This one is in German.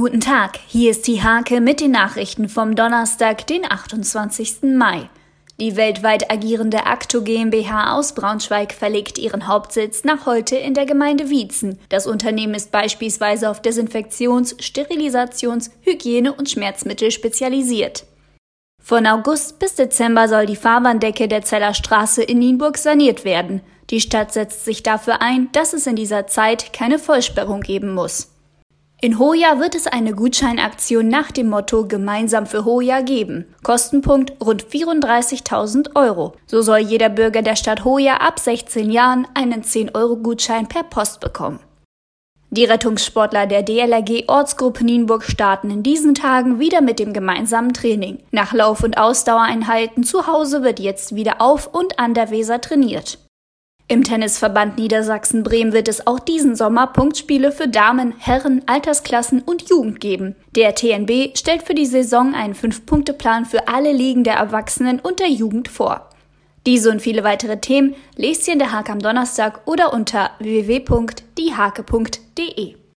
Guten Tag, hier ist die Hake mit den Nachrichten vom Donnerstag, den 28. Mai. Die weltweit agierende Acto GmbH aus Braunschweig verlegt ihren Hauptsitz nach heute in der Gemeinde Wietzen. Das Unternehmen ist beispielsweise auf Desinfektions-, Sterilisations-, Hygiene- und Schmerzmittel spezialisiert. Von August bis Dezember soll die Fahrbahndecke der Zeller Straße in Nienburg saniert werden. Die Stadt setzt sich dafür ein, dass es in dieser Zeit keine Vollsperrung geben muss. In Hoja wird es eine Gutscheinaktion nach dem Motto Gemeinsam für Hoja geben. Kostenpunkt rund 34.000 Euro. So soll jeder Bürger der Stadt Hoja ab 16 Jahren einen 10-Euro-Gutschein per Post bekommen. Die Rettungssportler der DLRG Ortsgruppe Nienburg starten in diesen Tagen wieder mit dem gemeinsamen Training. Nach Lauf- und Ausdauereinheiten zu Hause wird jetzt wieder auf und an der Weser trainiert. Im Tennisverband Niedersachsen-Bremen wird es auch diesen Sommer Punktspiele für Damen, Herren, Altersklassen und Jugend geben. Der TNB stellt für die Saison einen Fünf-Punkte-Plan für alle Ligen der Erwachsenen und der Jugend vor. Diese und viele weitere Themen lest ihr in der Hake am Donnerstag oder unter www.diehake.de.